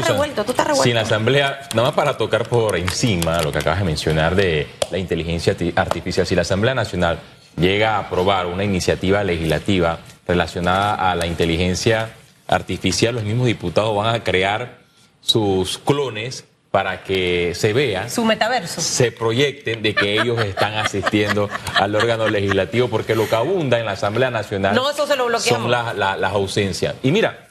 estás revuelto, tú estás revuelto. Si en la Asamblea, nada más para tocar por encima lo que acabas de mencionar de la inteligencia artificial, si la Asamblea Nacional llega a aprobar una iniciativa legislativa relacionada a la inteligencia artificial, los mismos diputados van a crear sus clones para que se vea. Su metaverso. Se proyecten de que ellos están asistiendo al órgano legislativo, porque lo que abunda en la Asamblea Nacional no, eso se lo son las ausencias. Y mira,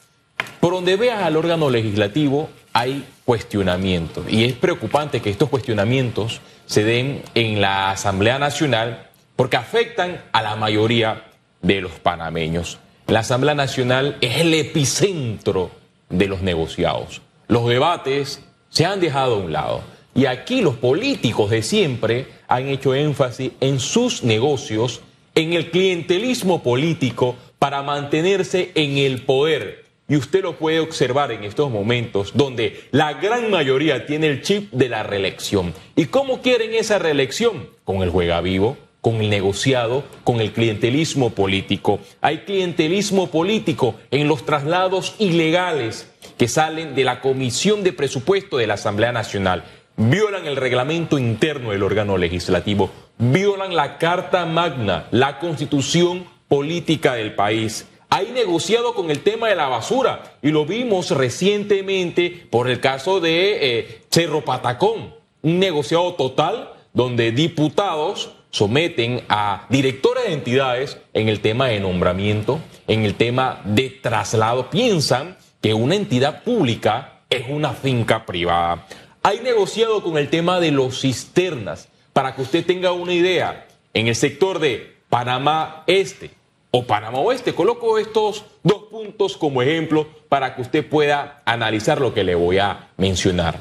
por donde veas al órgano legislativo hay cuestionamientos. Y es preocupante que estos cuestionamientos se den en la Asamblea Nacional porque afectan a la mayoría de los panameños. La Asamblea Nacional es el epicentro de los negociados. Los debates se han dejado a un lado. Y aquí los políticos de siempre han hecho énfasis en sus negocios, en el clientelismo político para mantenerse en el poder. Y usted lo puede observar en estos momentos donde la gran mayoría tiene el chip de la reelección. ¿Y cómo quieren esa reelección? Con el juega vivo, con el negociado, con el clientelismo político. Hay clientelismo político en los traslados ilegales que salen de la Comisión de Presupuesto de la Asamblea Nacional. Violan el reglamento interno del órgano legislativo, violan la Carta Magna, la constitución política del país. Hay negociado con el tema de la basura y lo vimos recientemente por el caso de eh, Cerro Patacón, un negociado total donde diputados someten a directores de entidades en el tema de nombramiento, en el tema de traslado. Piensan que una entidad pública es una finca privada. Hay negociado con el tema de los cisternas. Para que usted tenga una idea, en el sector de Panamá Este o Panamá Oeste, coloco estos dos puntos como ejemplo para que usted pueda analizar lo que le voy a mencionar.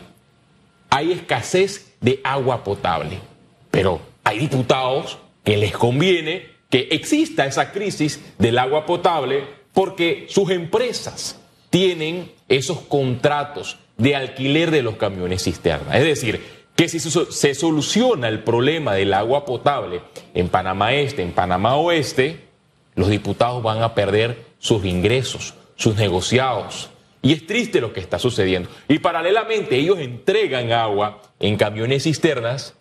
Hay escasez de agua potable, pero hay diputados que les conviene que exista esa crisis del agua potable porque sus empresas tienen esos contratos de alquiler de los camiones cisterna. Es decir, que si se soluciona el problema del agua potable en Panamá Este, en Panamá Oeste, los diputados van a perder sus ingresos, sus negociados. Y es triste lo que está sucediendo. Y paralelamente ellos entregan agua en camiones cisternas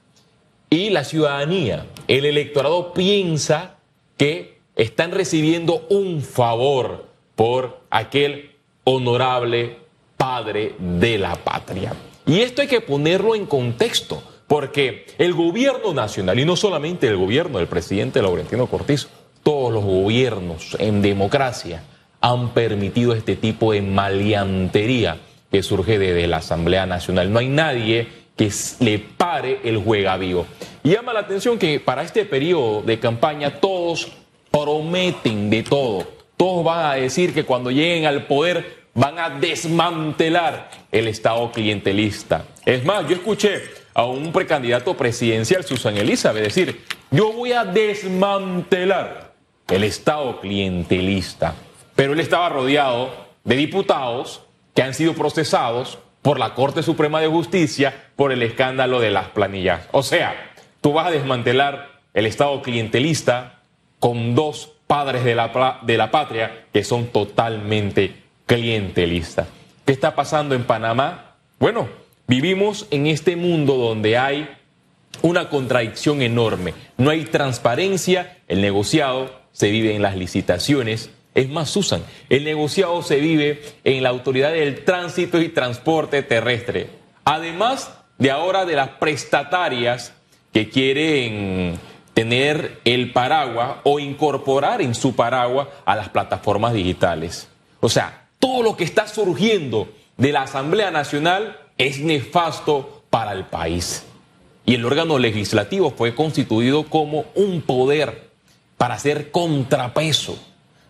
y la ciudadanía, el electorado piensa que están recibiendo un favor por aquel honorable padre de la patria. Y esto hay que ponerlo en contexto, porque el gobierno nacional, y no solamente el gobierno del presidente Laurentino Cortizo, todos los gobiernos en democracia han permitido este tipo de maleantería que surge desde la Asamblea Nacional. No hay nadie que le pare el juega vivo. Y llama la atención que para este periodo de campaña todos prometen de todo. Todos van a decir que cuando lleguen al poder van a desmantelar el Estado clientelista. Es más, yo escuché a un precandidato presidencial, Susan Elizabeth, decir, yo voy a desmantelar el Estado clientelista. Pero él estaba rodeado de diputados que han sido procesados por la Corte Suprema de Justicia por el escándalo de las planillas. O sea, tú vas a desmantelar el Estado clientelista con dos padres de la, de la patria que son totalmente clientelistas. ¿Qué está pasando en Panamá? Bueno, vivimos en este mundo donde hay una contradicción enorme. No hay transparencia, el negociado se vive en las licitaciones, es más, Susan, el negociado se vive en la autoridad del tránsito y transporte terrestre. Además de ahora de las prestatarias que quieren tener el paraguas o incorporar en su paraguas a las plataformas digitales. O sea, todo lo que está surgiendo de la Asamblea Nacional es nefasto para el país. Y el órgano legislativo fue constituido como un poder para hacer contrapeso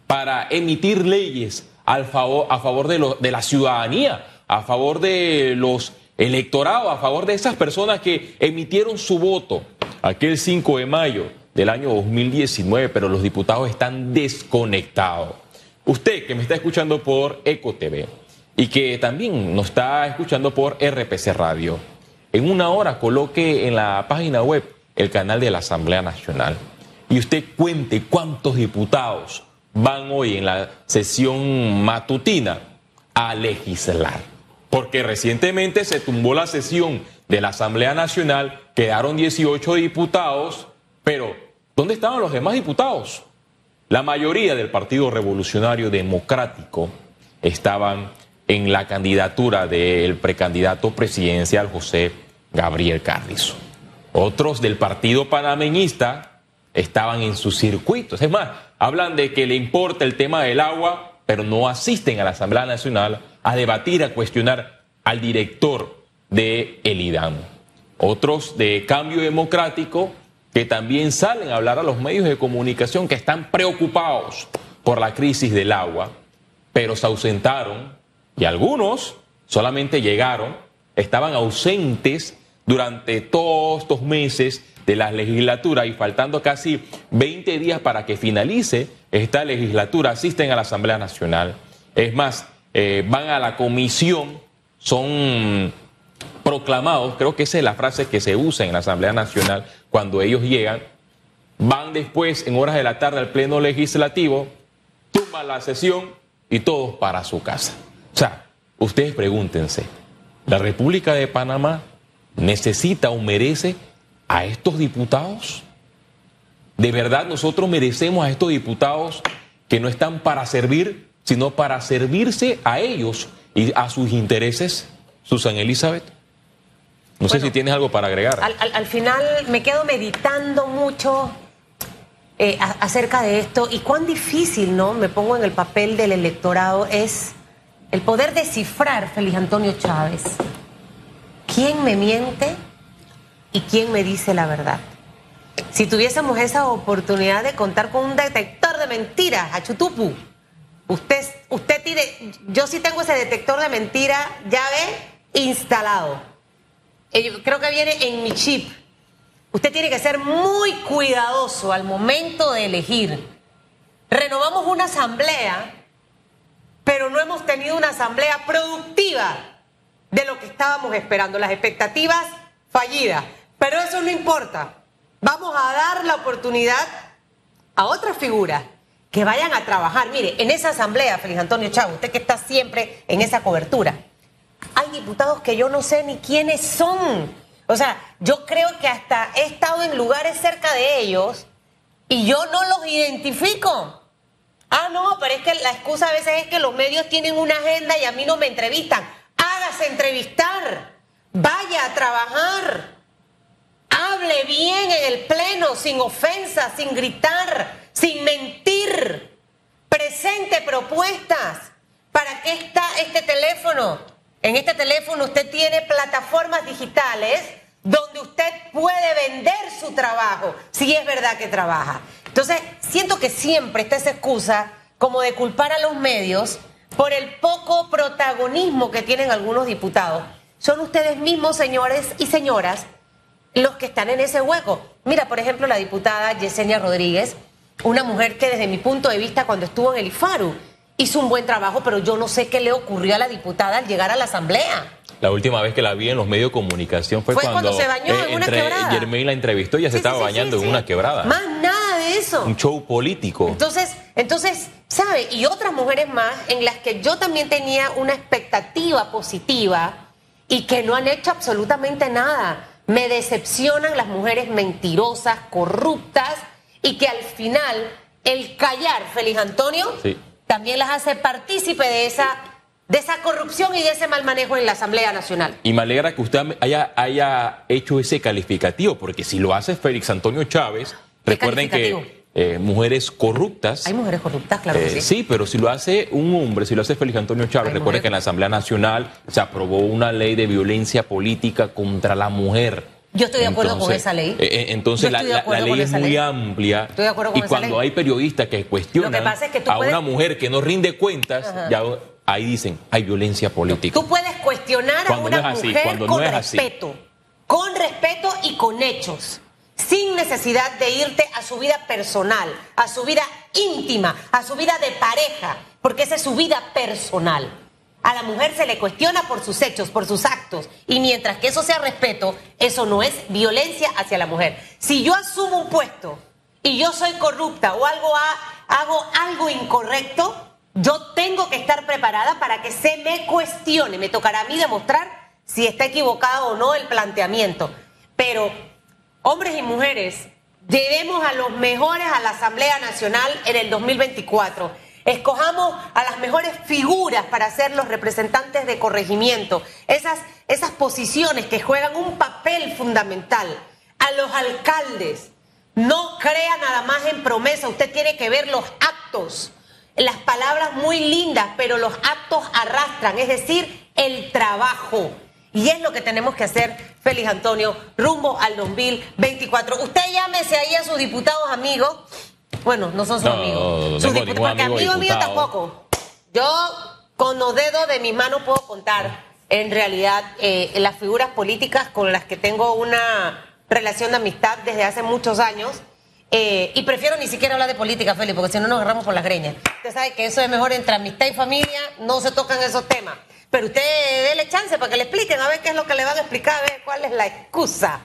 para emitir leyes favor, a favor de, de la ciudadanía, a favor de los electorados, a favor de esas personas que emitieron su voto aquel 5 de mayo del año 2019, pero los diputados están desconectados. Usted que me está escuchando por Eco TV y que también nos está escuchando por RPC Radio, en una hora coloque en la página web el canal de la Asamblea Nacional y usted cuente cuántos diputados van hoy en la sesión matutina a legislar. porque recientemente se tumbó la sesión de la Asamblea Nacional, quedaron 18 diputados, pero ¿dónde estaban los demás diputados? La mayoría del Partido Revolucionario Democrático estaban en la candidatura del precandidato presidencial José Gabriel Carrizo. Otros del Partido Panameñista estaban en sus circuitos. Es más, hablan de que le importa el tema del agua, pero no asisten a la Asamblea Nacional a debatir, a cuestionar al director de el IDAM. Otros de Cambio Democrático que también salen a hablar a los medios de comunicación que están preocupados por la crisis del agua, pero se ausentaron y algunos solamente llegaron, estaban ausentes durante todos estos meses de la legislatura y faltando casi 20 días para que finalice esta legislatura, asisten a la Asamblea Nacional. Es más, eh, van a la comisión, son proclamados, creo que esa es la frase que se usa en la Asamblea Nacional cuando ellos llegan, van después en horas de la tarde al Pleno Legislativo, tumban la sesión y todos para su casa. O sea, ustedes pregúntense, ¿la República de Panamá necesita o merece a estos diputados? ¿De verdad nosotros merecemos a estos diputados que no están para servir, sino para servirse a ellos y a sus intereses? Susan Elizabeth. No sé si tienes algo para agregar. Al, final me quedo meditando mucho eh, acerca de esto y cuán difícil, ¿no? Me pongo en el papel del electorado, es el poder descifrar, Feliz Antonio Chávez, quién me miente y quién me dice la verdad. Si tuviésemos esa oportunidad de contar con un detector de mentiras, a Chutupu, usted, usted tiene, yo sí tengo ese detector de mentiras, ya ve, instalado creo que viene en mi chip. Usted tiene que ser muy cuidadoso al momento de elegir. Renovamos una asamblea, pero no hemos tenido una asamblea productiva de lo que estábamos esperando. Las expectativas fallidas. Pero eso no importa. Vamos a dar la oportunidad a otras figuras que vayan a trabajar. Mire, en esa asamblea, Feliz Antonio Chávez, usted que está siempre en esa cobertura, hay diputados que yo no sé ni quiénes son. O sea, yo creo que hasta he estado en lugares cerca de ellos y yo no los identifico. Ah, no, pero es que la excusa a veces es que los medios tienen una agenda y a mí no me entrevistan. Hágase entrevistar, vaya a trabajar, hable bien en el pleno, sin ofensa, sin gritar, sin mentir, presente propuestas. ¿Para qué está este teléfono? En este teléfono usted tiene plataformas digitales donde usted puede vender su trabajo, si es verdad que trabaja. Entonces, siento que siempre está esa excusa como de culpar a los medios por el poco protagonismo que tienen algunos diputados. Son ustedes mismos, señores y señoras, los que están en ese hueco. Mira, por ejemplo, la diputada Yesenia Rodríguez, una mujer que desde mi punto de vista cuando estuvo en el IFARU, hizo un buen trabajo, pero yo no sé qué le ocurrió a la diputada al llegar a la asamblea. La última vez que la vi en los medios de comunicación fue, cuando, se bañó en una quebrada. Germain la entrevistó y ya se estaba bañando en una quebrada. Más nada de eso. Un show político. Entonces, entonces, ¿sabe? Y otras mujeres más en las que yo también tenía una expectativa positiva y que no han hecho absolutamente nada. Me decepcionan las mujeres mentirosas, corruptas y que al final el callar, Feliz Antonio, sí también las hace partícipe de esa, de esa corrupción y de ese mal manejo en la Asamblea Nacional. Y me alegra que usted haya, haya hecho ese calificativo, porque si lo hace Félix Antonio Chávez, recuerden que eh, mujeres corruptas. Hay mujeres corruptas, claro que eh, sí. Sí, pero si lo hace un hombre, si lo hace Félix Antonio Chávez, recuerden que en la Asamblea Nacional se aprobó una ley de violencia política contra la mujer. Yo estoy de acuerdo con esa ley. Eh, entonces la, ley es muy amplia. Estoy de acuerdo con y cuando hay periodistas que cuestionan a una mujer que no rinde cuentas, ya ahí dicen, hay violencia política. Tú puedes cuestionar a una mujer con respeto, con respeto y con hechos, sin necesidad de irte a su vida personal, a su vida íntima, a su vida de pareja, porque esa es su vida personal. A la mujer se le cuestiona por sus hechos, por sus actos. Y mientras que eso sea respeto, eso no es violencia hacia la mujer. Si yo asumo un puesto y yo soy corrupta o hago algo incorrecto, yo tengo que estar preparada para que se me cuestione. Me tocará a mí demostrar si está equivocado o no el planteamiento. Pero, hombres y mujeres, llevemos a los mejores a la Asamblea Nacional en el 2024. Escojamos a las mejores figuras para ser los representantes de corregimiento. Esas, esas posiciones que juegan un papel fundamental. A los alcaldes. No crea nada más en promesa. Usted tiene que ver los actos las palabras muy lindas, pero los actos arrastran, es decir, el trabajo. Y es lo que tenemos que hacer, Félix Antonio, rumbo al 2024. Usted llámese ahí a sus diputados amigos. Bueno, no son sus amigos. sus diputados, porque amigo, mío tampoco. Yo con los dedos de mis manos puedo contar en realidad eh, las figuras políticas con las que tengo una relación de amistad desde hace muchos años eh, y prefiero ni siquiera hablar de política, Félix, porque si no nos agarramos por las greñas. Usted sabe que eso es mejor entre amistad y familia, no se tocan esos temas. Pero usted déle chance para que le expliquen, a ver qué es lo que le van a explicar, a ver cuál es la excusa.